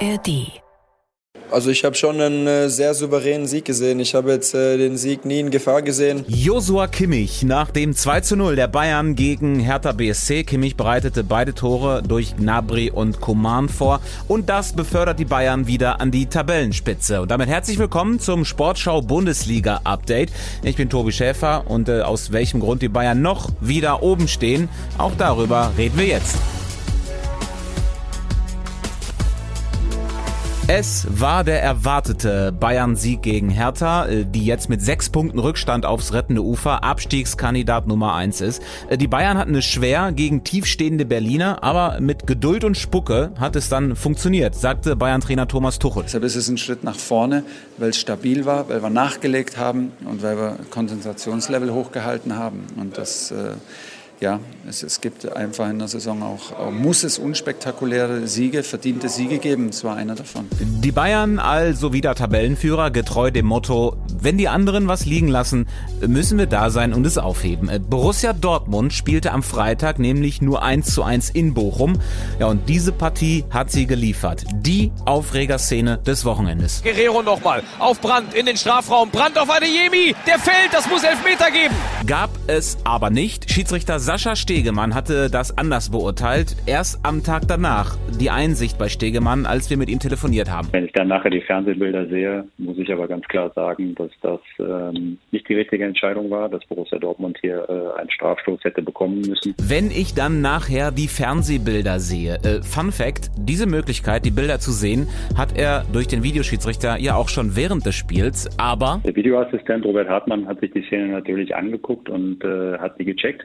ARD also ich habe schon einen äh, sehr souveränen Sieg gesehen. Ich habe jetzt äh, den Sieg nie in Gefahr gesehen. Josua Kimmich nach dem 2 zu 0 der Bayern gegen Hertha BSC. Kimmich bereitete beide Tore durch Gnabry und Coman vor und das befördert die Bayern wieder an die Tabellenspitze. Und damit herzlich willkommen zum Sportschau Bundesliga Update. Ich bin Tobi Schäfer und äh, aus welchem Grund die Bayern noch wieder oben stehen, auch darüber reden wir jetzt. Es war der erwartete Bayern-Sieg gegen Hertha, äh, die jetzt mit sechs Punkten Rückstand aufs rettende Ufer Abstiegskandidat Nummer eins ist. Äh, die Bayern hatten es schwer gegen tiefstehende Berliner, aber mit Geduld und Spucke hat es dann funktioniert, sagte Bayern-Trainer Thomas Tuchel. Deshalb ist es ein Schritt nach vorne, weil es stabil war, weil wir nachgelegt haben und weil wir Konzentrationslevel hochgehalten haben. Und das äh, ja, es, es, gibt einfach in der Saison auch, muss es unspektakuläre Siege, verdiente Siege geben. Es war einer davon. Die Bayern also wieder Tabellenführer, getreu dem Motto, wenn die anderen was liegen lassen, müssen wir da sein und es aufheben. Borussia Dortmund spielte am Freitag nämlich nur 1 zu 1 in Bochum. Ja, und diese Partie hat sie geliefert. Die Aufregerszene des Wochenendes. Guerrero nochmal auf Brand in den Strafraum. Brand auf Adeyemi. Der fällt, das muss Elfmeter geben. Gab es aber nicht. Schiedsrichter Sascha Stegemann hatte das anders beurteilt. Erst am Tag danach die Einsicht bei Stegemann, als wir mit ihm telefoniert haben. Wenn ich dann nachher die Fernsehbilder sehe, muss ich aber ganz klar sagen, dass das ähm, nicht die richtige Entscheidung war, dass Borussia Dortmund hier äh, einen Strafstoß hätte bekommen müssen. Wenn ich dann nachher die Fernsehbilder sehe, äh, Fun Fact, diese Möglichkeit, die Bilder zu sehen, hat er durch den Videoschiedsrichter ja auch schon während des Spiels, aber... Der Videoassistent Robert Hartmann hat sich die Szene natürlich angeguckt und äh, hat sie gecheckt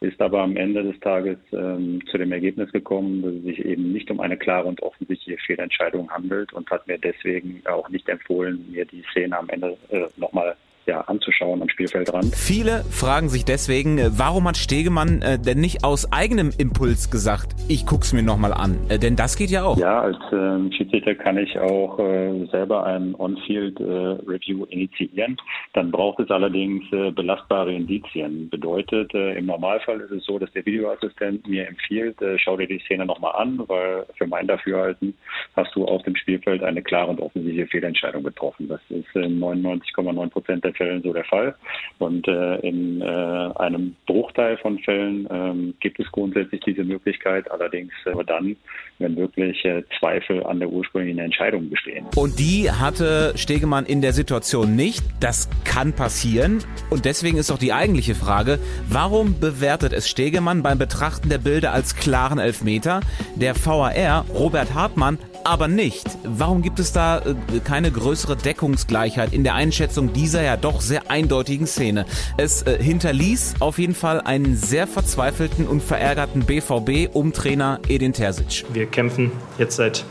ist aber am Ende des Tages ähm, zu dem Ergebnis gekommen, dass es sich eben nicht um eine klare und offensichtliche Fehlentscheidung handelt und hat mir deswegen auch nicht empfohlen, mir die Szene am Ende äh, nochmal ja, anzuschauen am Spielfeldrand. Viele fragen sich deswegen, äh, warum hat Stegemann äh, denn nicht aus eigenem Impuls gesagt, ich guck's mir nochmal an? Äh, denn das geht ja auch. Ja, als äh, Schiedsrichter kann ich auch äh, selber ein On-Field-Review äh, initiieren. Dann braucht es allerdings belastbare Indizien. Bedeutet, im Normalfall ist es so, dass der Videoassistent mir empfiehlt, schau dir die Szene nochmal an, weil für mein Dafürhalten hast du auf dem Spielfeld eine klare und offensichtliche Fehlentscheidung getroffen. Das ist in 99,9 Prozent der Fällen so der Fall. Und äh, in äh, einem Bruchteil von Fällen ähm, gibt es grundsätzlich diese Möglichkeit, allerdings äh, nur dann, wenn wirklich äh, Zweifel an der ursprünglichen Entscheidung bestehen. Und die hatte Stegemann in der Situation nicht. Das kann passieren. Und deswegen ist auch die eigentliche Frage, warum bewertet es Stegemann beim Betrachten der Bilder als klaren Elfmeter? Der VAR, Robert Hartmann, aber nicht. Warum gibt es da äh, keine größere Deckungsgleichheit in der Einschätzung dieser ja doch sehr eindeutigen Szene? Es äh, hinterließ auf jeden Fall einen sehr verzweifelten und verärgerten BVB um Trainer Edin Terzic. Wir kämpfen jetzt seit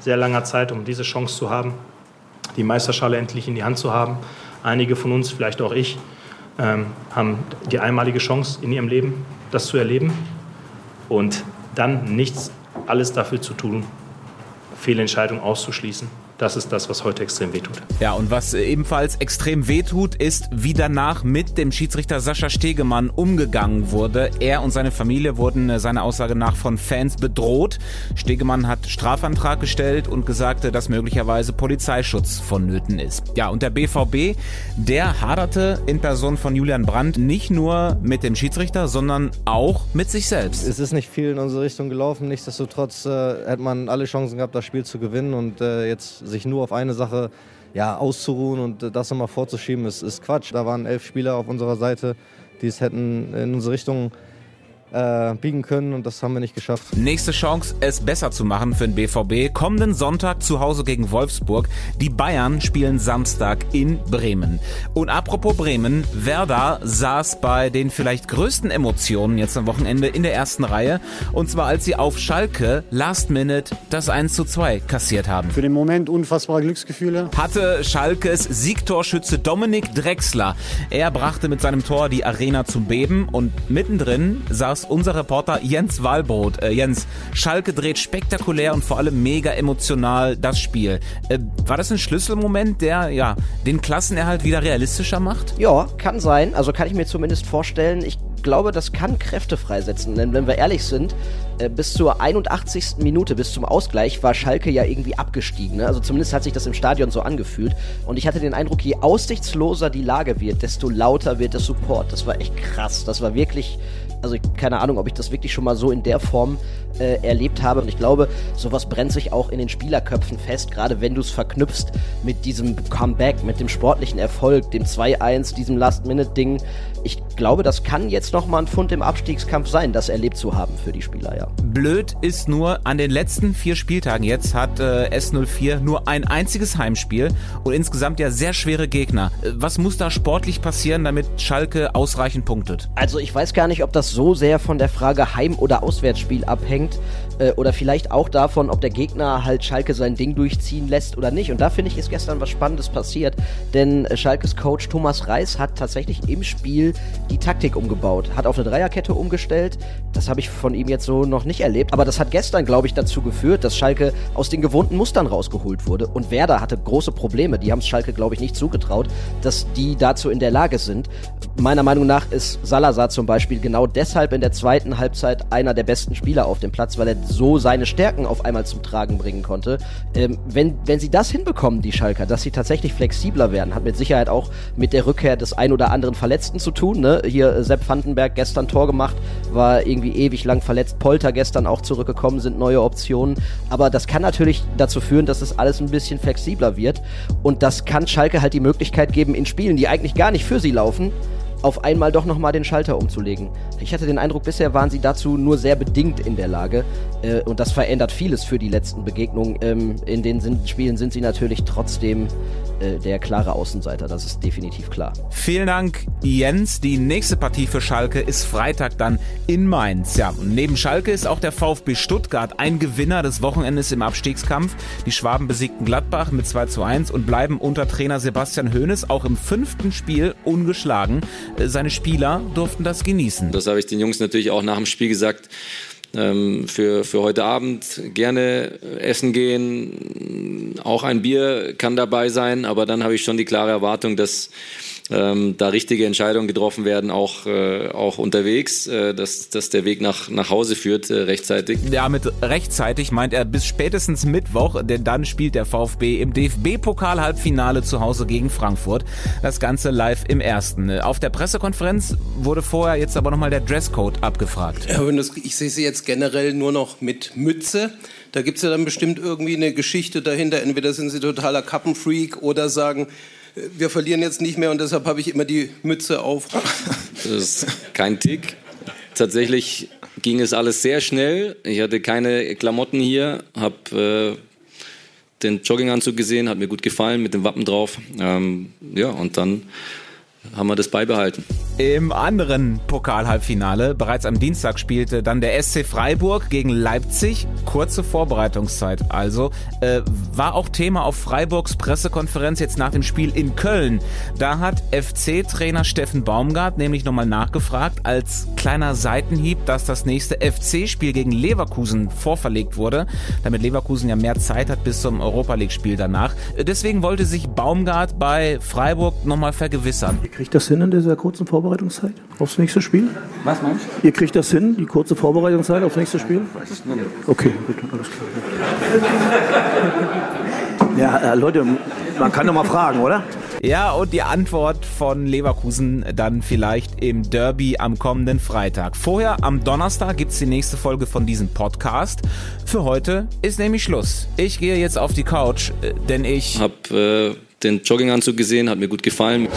sehr langer Zeit, um diese Chance zu haben, die Meisterschale endlich in die Hand zu haben. Einige von uns, vielleicht auch ich, ähm, haben die einmalige Chance in ihrem Leben, das zu erleben und dann nichts, alles dafür zu tun, Fehlentscheidung auszuschließen. Das ist das, was heute extrem wehtut. Ja, und was ebenfalls extrem wehtut, ist, wie danach mit dem Schiedsrichter Sascha Stegemann umgegangen wurde. Er und seine Familie wurden äh, seiner Aussage nach von Fans bedroht. Stegemann hat Strafantrag gestellt und gesagt, dass möglicherweise Polizeischutz vonnöten ist. Ja, und der BVB, der haderte in Person von Julian Brandt nicht nur mit dem Schiedsrichter, sondern auch mit sich selbst. Es ist nicht viel in unsere Richtung gelaufen. Nichtsdestotrotz äh, hat man alle Chancen gehabt, das Spiel zu gewinnen und äh, jetzt sich nur auf eine Sache ja, auszuruhen und das nochmal vorzuschieben, ist, ist Quatsch. Da waren elf Spieler auf unserer Seite, die es hätten in unsere Richtung äh, biegen können und das haben wir nicht geschafft. Nächste Chance, es besser zu machen für den BVB. Kommenden Sonntag zu Hause gegen Wolfsburg. Die Bayern spielen Samstag in Bremen. Und apropos Bremen, Werder saß bei den vielleicht größten Emotionen jetzt am Wochenende in der ersten Reihe. Und zwar als sie auf Schalke Last Minute das 1 zu 2 kassiert haben. Für den Moment unfassbare Glücksgefühle. Hatte Schalkes Siegtorschütze Dominik Drexler. Er brachte mit seinem Tor die Arena zum Beben und mittendrin saß Gast unser Reporter Jens Walbrot. Äh, Jens, Schalke dreht spektakulär und vor allem mega emotional das Spiel. Äh, war das ein Schlüsselmoment, der ja den Klassenerhalt wieder realistischer macht? Ja, kann sein. Also kann ich mir zumindest vorstellen. Ich glaube, das kann Kräfte freisetzen. Denn wenn wir ehrlich sind, äh, bis zur 81. Minute, bis zum Ausgleich, war Schalke ja irgendwie abgestiegen. Ne? Also zumindest hat sich das im Stadion so angefühlt. Und ich hatte den Eindruck, je aussichtsloser die Lage wird, desto lauter wird der Support. Das war echt krass. Das war wirklich also keine Ahnung, ob ich das wirklich schon mal so in der Form äh, erlebt habe. Und ich glaube, sowas brennt sich auch in den Spielerköpfen fest, gerade wenn du es verknüpfst mit diesem Comeback, mit dem sportlichen Erfolg, dem 2-1, diesem Last-Minute-Ding. Ich glaube, das kann jetzt nochmal ein Pfund im Abstiegskampf sein, das erlebt zu haben für die Spieler, ja. Blöd ist nur, an den letzten vier Spieltagen jetzt hat äh, S04 nur ein einziges Heimspiel und insgesamt ja sehr schwere Gegner. Äh, was muss da sportlich passieren, damit Schalke ausreichend punktet? Also ich weiß gar nicht, ob das so sehr von der Frage Heim- oder Auswärtsspiel abhängt bringt, äh, oder vielleicht auch davon, ob der Gegner halt Schalke sein Ding durchziehen lässt oder nicht. Und da finde ich, ist gestern was Spannendes passiert, denn äh, Schalkes Coach Thomas Reis hat tatsächlich im Spiel die Taktik umgebaut, hat auf eine Dreierkette umgestellt. Das habe ich von ihm jetzt so noch nicht erlebt, aber das hat gestern, glaube ich, dazu geführt, dass Schalke aus den gewohnten Mustern rausgeholt wurde. Und Werder hatte große Probleme. Die haben es Schalke, glaube ich, nicht zugetraut, dass die dazu in der Lage sind. Meiner Meinung nach ist Salazar zum Beispiel genau deshalb in der zweiten Halbzeit einer der besten Spieler auf dem Platz, weil er so seine Stärken auf einmal zum Tragen bringen konnte. Ähm, wenn, wenn sie das hinbekommen, die Schalker, dass sie tatsächlich flexibler werden, hat mit Sicherheit auch mit der Rückkehr des ein oder anderen Verletzten zu tun. Ne? Hier äh, Sepp Vandenberg gestern Tor gemacht, war irgendwie ewig lang verletzt. Polter gestern auch zurückgekommen, sind neue Optionen. Aber das kann natürlich dazu führen, dass es alles ein bisschen flexibler wird. Und das kann Schalke halt die Möglichkeit geben, in Spielen, die eigentlich gar nicht für sie laufen, auf einmal doch nochmal den Schalter umzulegen. Ich hatte den Eindruck, bisher waren sie dazu nur sehr bedingt in der Lage. Äh, und das verändert vieles für die letzten Begegnungen. Ähm, in den Spielen sind sie natürlich trotzdem äh, der klare Außenseiter. Das ist definitiv klar. Vielen Dank, Jens. Die nächste Partie für Schalke ist Freitag dann in Mainz. Ja, und neben Schalke ist auch der VfB Stuttgart ein Gewinner des Wochenendes im Abstiegskampf. Die Schwaben besiegten Gladbach mit 2 zu 1 und bleiben unter Trainer Sebastian Hoeneß auch im fünften Spiel ungeschlagen. Äh, seine Spieler durften das genießen. Das habe ich den Jungs natürlich auch nach dem Spiel gesagt. Ähm, für, für heute Abend gerne essen gehen. Auch ein Bier kann dabei sein, aber dann habe ich schon die klare Erwartung, dass ähm, da richtige Entscheidungen getroffen werden, auch, äh, auch unterwegs, äh, dass, dass der Weg nach, nach Hause führt äh, rechtzeitig. Ja, mit rechtzeitig meint er bis spätestens Mittwoch, denn dann spielt der VfB im DFB-Pokal-Halbfinale zu Hause gegen Frankfurt. Das Ganze live im ersten. Auf der Pressekonferenz wurde vorher jetzt aber nochmal der Dresscode abgefragt. Ja, ich sehe sie jetzt generell nur noch mit Mütze. Da gibt es ja dann bestimmt irgendwie eine Geschichte dahinter. Entweder sind sie totaler Kappenfreak oder sagen, wir verlieren jetzt nicht mehr und deshalb habe ich immer die Mütze auf. Das ist kein Tick. Tatsächlich ging es alles sehr schnell. Ich hatte keine Klamotten hier, habe äh, den Jogginganzug gesehen, hat mir gut gefallen mit dem Wappen drauf. Ähm, ja, und dann haben wir das beibehalten. Im anderen Pokal-Halbfinale, bereits am Dienstag, spielte dann der SC Freiburg gegen Leipzig. Kurze Vorbereitungszeit also. Äh, war auch Thema auf Freiburgs Pressekonferenz jetzt nach dem Spiel in Köln. Da hat FC-Trainer Steffen Baumgart nämlich nochmal nachgefragt, als kleiner Seitenhieb, dass das nächste FC-Spiel gegen Leverkusen vorverlegt wurde, damit Leverkusen ja mehr Zeit hat bis zum Europa League-Spiel danach. Deswegen wollte sich Baumgart bei Freiburg nochmal vergewissern. Ihr kriegt das hin in dieser kurzen Vorbereitung? Vorbereitungszeit aufs nächste Spiel? Was meinst du? Ihr kriegt das hin, die kurze Vorbereitungszeit aufs nächste Spiel? Okay, gut, alles klar. Ja, äh, Leute, man kann doch mal fragen, oder? Ja, und die Antwort von Leverkusen dann vielleicht im Derby am kommenden Freitag. Vorher am Donnerstag gibt es die nächste Folge von diesem Podcast. Für heute ist nämlich Schluss. Ich gehe jetzt auf die Couch, äh, denn ich hab äh, den Jogginganzug gesehen, hat mir gut gefallen.